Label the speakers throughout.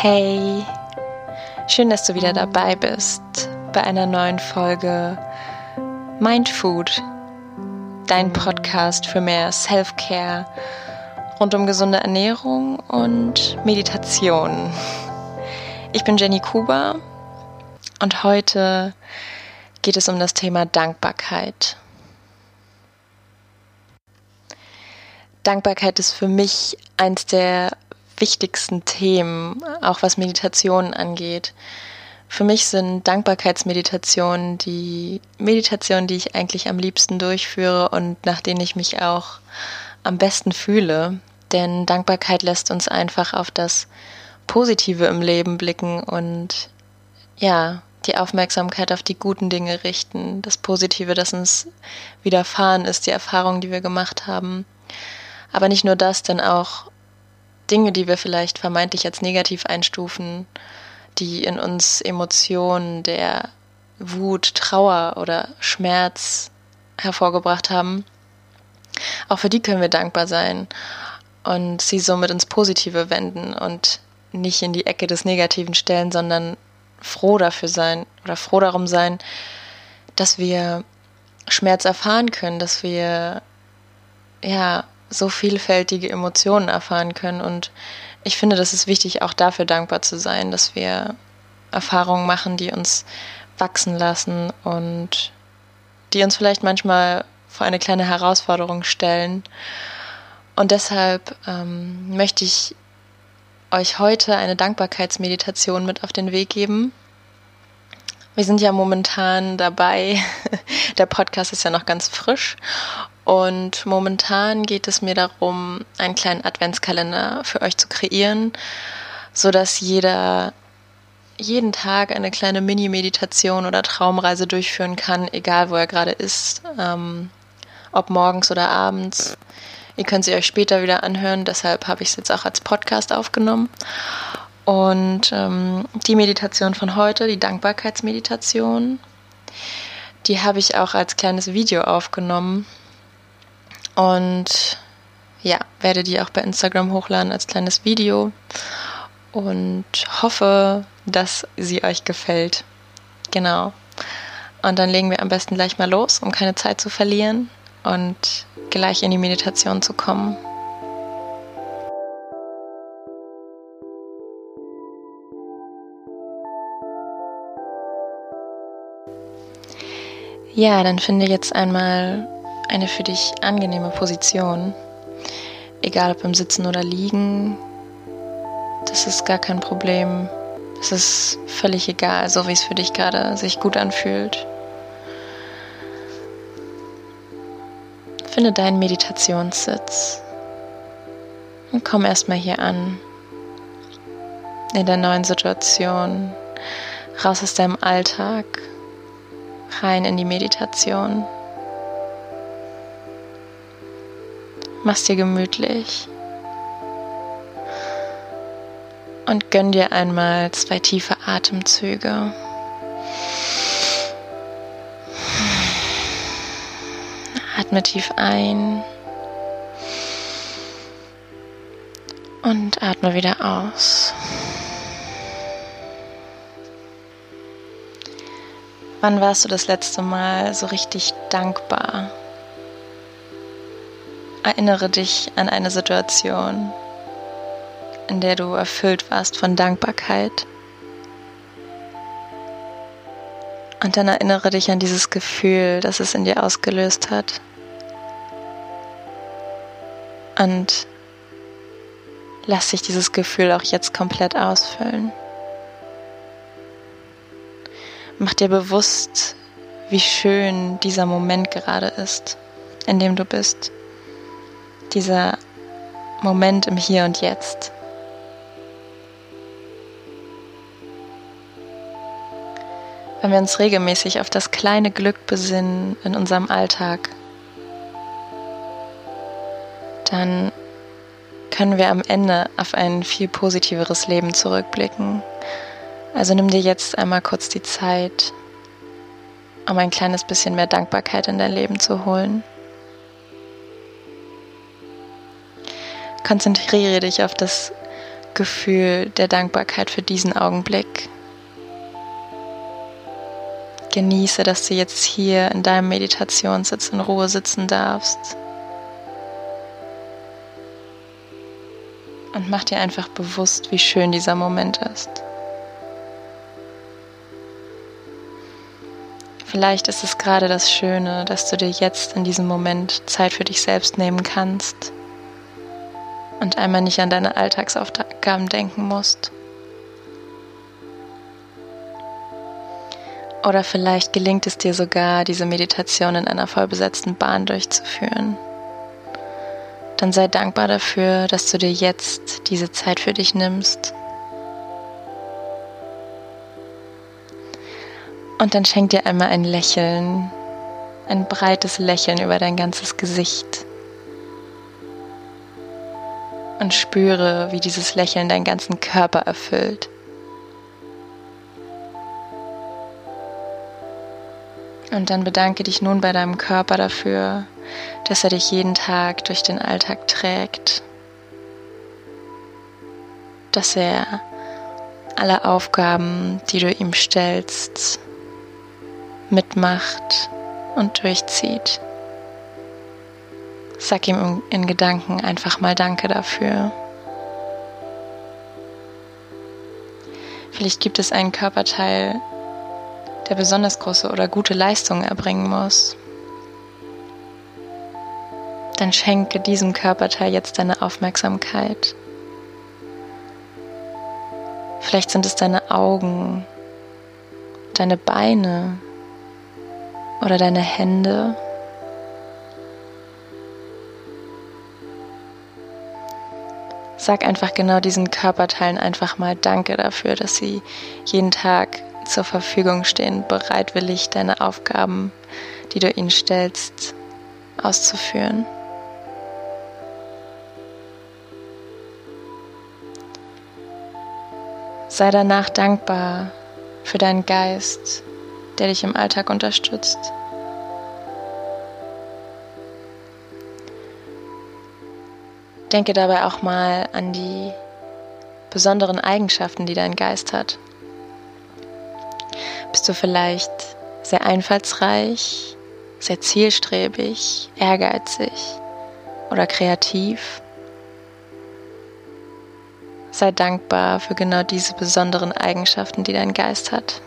Speaker 1: Hey, schön, dass du wieder dabei bist bei einer neuen Folge Mindfood, dein Podcast für mehr Self-Care rund um gesunde Ernährung und Meditation. Ich bin Jenny Kuba und heute geht es um das Thema Dankbarkeit. Dankbarkeit ist für mich eins der wichtigsten Themen, auch was Meditation angeht. Für mich sind Dankbarkeitsmeditationen die Meditationen, die ich eigentlich am liebsten durchführe und nach denen ich mich auch am besten fühle. Denn Dankbarkeit lässt uns einfach auf das Positive im Leben blicken und ja, die Aufmerksamkeit auf die guten Dinge richten, das Positive, das uns widerfahren ist, die Erfahrungen, die wir gemacht haben. Aber nicht nur das, denn auch Dinge, die wir vielleicht vermeintlich als negativ einstufen, die in uns Emotionen der Wut, Trauer oder Schmerz hervorgebracht haben, auch für die können wir dankbar sein und sie somit ins Positive wenden und nicht in die Ecke des Negativen stellen, sondern froh dafür sein oder froh darum sein, dass wir Schmerz erfahren können, dass wir ja so vielfältige Emotionen erfahren können. Und ich finde, das ist wichtig, auch dafür dankbar zu sein, dass wir Erfahrungen machen, die uns wachsen lassen und die uns vielleicht manchmal vor eine kleine Herausforderung stellen. Und deshalb ähm, möchte ich euch heute eine Dankbarkeitsmeditation mit auf den Weg geben. Wir sind ja momentan dabei, der Podcast ist ja noch ganz frisch und momentan geht es mir darum, einen kleinen Adventskalender für euch zu kreieren, so dass jeder jeden Tag eine kleine Mini-Meditation oder Traumreise durchführen kann, egal wo er gerade ist, ähm, ob morgens oder abends. Ihr könnt sie euch später wieder anhören, deshalb habe ich es jetzt auch als Podcast aufgenommen. Und ähm, die Meditation von heute, die Dankbarkeitsmeditation, die habe ich auch als kleines Video aufgenommen. Und ja, werde die auch bei Instagram hochladen als kleines Video und hoffe, dass sie euch gefällt. Genau. Und dann legen wir am besten gleich mal los, um keine Zeit zu verlieren und gleich in die Meditation zu kommen. Ja, dann finde jetzt einmal eine für dich angenehme Position. Egal ob im Sitzen oder Liegen, das ist gar kein Problem. Es ist völlig egal, so wie es für dich gerade sich gut anfühlt. Finde deinen Meditationssitz und komm erstmal hier an, in der neuen Situation, raus aus deinem Alltag, rein in die Meditation. Mach's dir gemütlich. Und gönn dir einmal zwei tiefe Atemzüge. Atme tief ein. Und atme wieder aus. Wann warst du das letzte Mal so richtig dankbar? Erinnere dich an eine Situation, in der du erfüllt warst von Dankbarkeit. Und dann erinnere dich an dieses Gefühl, das es in dir ausgelöst hat. Und lass dich dieses Gefühl auch jetzt komplett ausfüllen. Mach dir bewusst, wie schön dieser Moment gerade ist, in dem du bist dieser Moment im Hier und Jetzt. Wenn wir uns regelmäßig auf das kleine Glück besinnen in unserem Alltag, dann können wir am Ende auf ein viel positiveres Leben zurückblicken. Also nimm dir jetzt einmal kurz die Zeit, um ein kleines bisschen mehr Dankbarkeit in dein Leben zu holen. Konzentriere dich auf das Gefühl der Dankbarkeit für diesen Augenblick. Genieße, dass du jetzt hier in deinem Meditationssitz in Ruhe sitzen darfst. Und mach dir einfach bewusst, wie schön dieser Moment ist. Vielleicht ist es gerade das Schöne, dass du dir jetzt in diesem Moment Zeit für dich selbst nehmen kannst und einmal nicht an deine Alltagsaufgaben denken musst. Oder vielleicht gelingt es dir sogar, diese Meditation in einer vollbesetzten Bahn durchzuführen. Dann sei dankbar dafür, dass du dir jetzt diese Zeit für dich nimmst Und dann schenk dir einmal ein Lächeln, ein breites Lächeln über dein ganzes Gesicht. Und spüre, wie dieses Lächeln deinen ganzen Körper erfüllt. Und dann bedanke dich nun bei deinem Körper dafür, dass er dich jeden Tag durch den Alltag trägt, dass er alle Aufgaben, die du ihm stellst, mitmacht und durchzieht. Sag ihm in Gedanken einfach mal Danke dafür. Vielleicht gibt es einen Körperteil, der besonders große oder gute Leistungen erbringen muss. Dann schenke diesem Körperteil jetzt deine Aufmerksamkeit. Vielleicht sind es deine Augen, deine Beine, oder deine Hände. Sag einfach genau diesen Körperteilen einfach mal Danke dafür, dass sie jeden Tag zur Verfügung stehen, bereitwillig deine Aufgaben, die du ihnen stellst, auszuführen. Sei danach dankbar für deinen Geist, der dich im Alltag unterstützt. Denke dabei auch mal an die besonderen Eigenschaften, die dein Geist hat. Bist du vielleicht sehr einfallsreich, sehr zielstrebig, ehrgeizig oder kreativ? Sei dankbar für genau diese besonderen Eigenschaften, die dein Geist hat.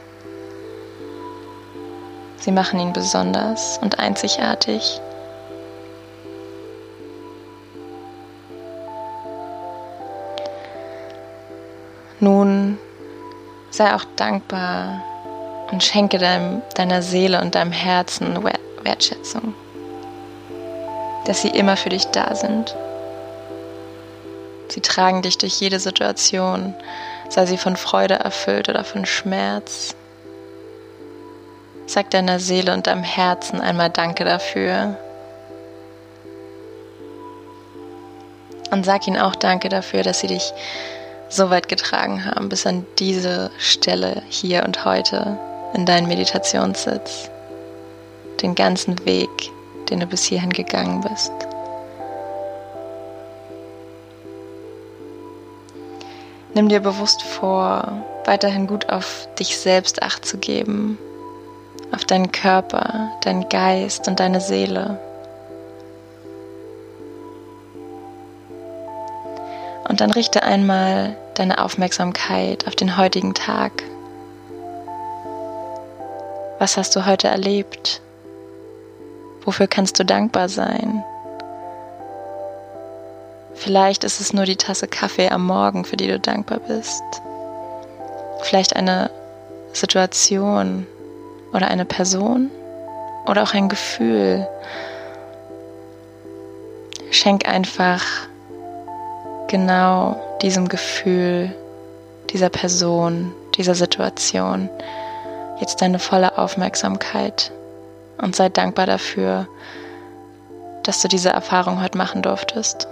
Speaker 1: Sie machen ihn besonders und einzigartig. Sei auch dankbar und schenke deinem, deiner Seele und deinem Herzen Wertschätzung, dass sie immer für dich da sind. Sie tragen dich durch jede Situation, sei sie von Freude erfüllt oder von Schmerz. Sag deiner Seele und deinem Herzen einmal Danke dafür. Und sag ihnen auch Danke dafür, dass sie dich so weit getragen haben, bis an diese Stelle hier und heute in deinen Meditationssitz. Den ganzen Weg, den du bis hierhin gegangen bist. Nimm dir bewusst vor, weiterhin gut auf dich selbst acht zu geben auf deinen Körper, deinen Geist und deine Seele. Und dann richte einmal deine Aufmerksamkeit auf den heutigen Tag. Was hast du heute erlebt? Wofür kannst du dankbar sein? Vielleicht ist es nur die Tasse Kaffee am Morgen, für die du dankbar bist. Vielleicht eine Situation, oder eine Person oder auch ein Gefühl. Schenk einfach genau diesem Gefühl, dieser Person, dieser Situation jetzt deine volle Aufmerksamkeit und sei dankbar dafür, dass du diese Erfahrung heute machen durftest.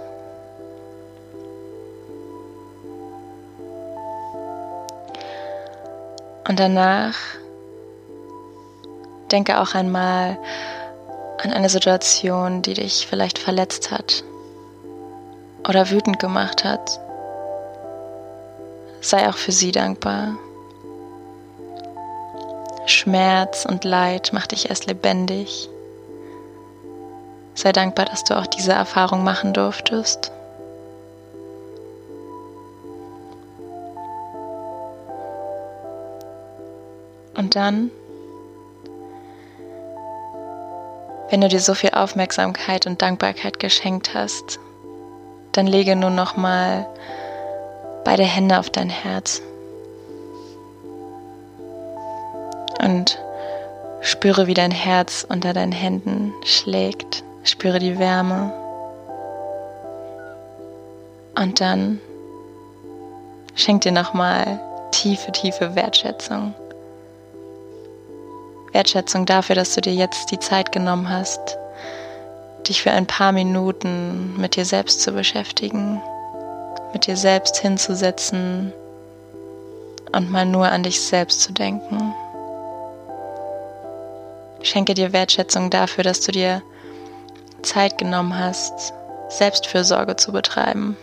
Speaker 1: Und danach Denke auch einmal an eine Situation, die dich vielleicht verletzt hat oder wütend gemacht hat. sei auch für sie dankbar. Schmerz und Leid macht dich erst lebendig. Sei dankbar, dass du auch diese Erfahrung machen durftest. Und dann, wenn du dir so viel Aufmerksamkeit und Dankbarkeit geschenkt hast, dann lege nun noch mal beide Hände auf dein Herz und spüre, wie dein Herz unter deinen Händen schlägt. Spüre die Wärme. Und dann schenk dir nochmal tiefe, tiefe Wertschätzung. Wertschätzung dafür, dass du dir jetzt die Zeit genommen hast, dich für ein paar Minuten mit dir selbst zu beschäftigen, mit dir selbst hinzusetzen und mal nur an dich selbst zu denken. Schenke dir Wertschätzung dafür, dass du dir Zeit genommen hast, Selbstfürsorge zu betreiben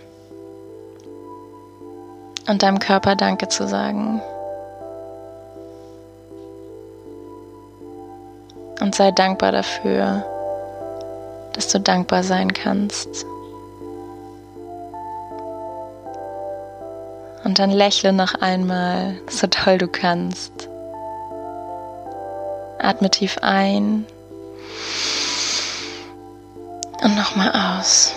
Speaker 1: und deinem Körper Danke zu sagen. Und sei dankbar dafür, dass du dankbar sein kannst. Und dann lächle noch einmal, so toll du kannst. Atme tief ein und nochmal aus.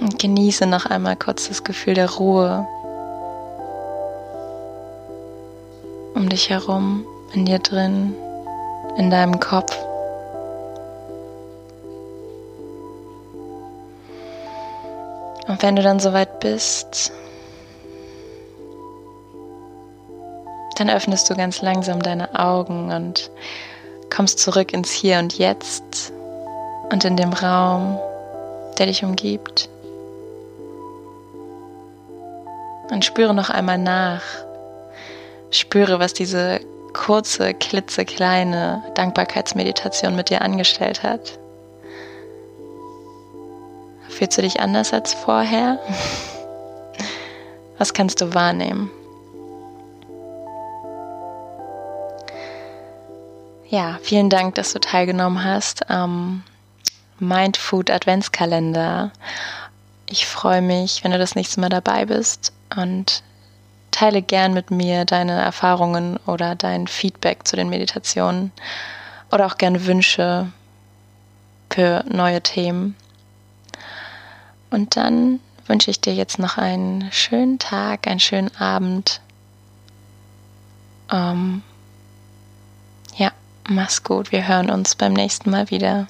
Speaker 1: Und genieße noch einmal kurz das Gefühl der Ruhe um dich herum, in dir drin, in deinem Kopf. Und wenn du dann soweit bist, dann öffnest du ganz langsam deine Augen und kommst zurück ins Hier und Jetzt und in dem Raum, der dich umgibt. Und spüre noch einmal nach. Spüre, was diese kurze, klitzekleine Dankbarkeitsmeditation mit dir angestellt hat. Fühlst du dich anders als vorher? Was kannst du wahrnehmen? Ja, vielen Dank, dass du teilgenommen hast am Mindfood Adventskalender. Ich freue mich, wenn du das nächste Mal dabei bist und teile gern mit mir deine Erfahrungen oder dein Feedback zu den Meditationen oder auch gerne Wünsche für neue Themen. Und dann wünsche ich dir jetzt noch einen schönen Tag, einen schönen Abend. Ähm, ja, mach's gut. Wir hören uns beim nächsten Mal wieder.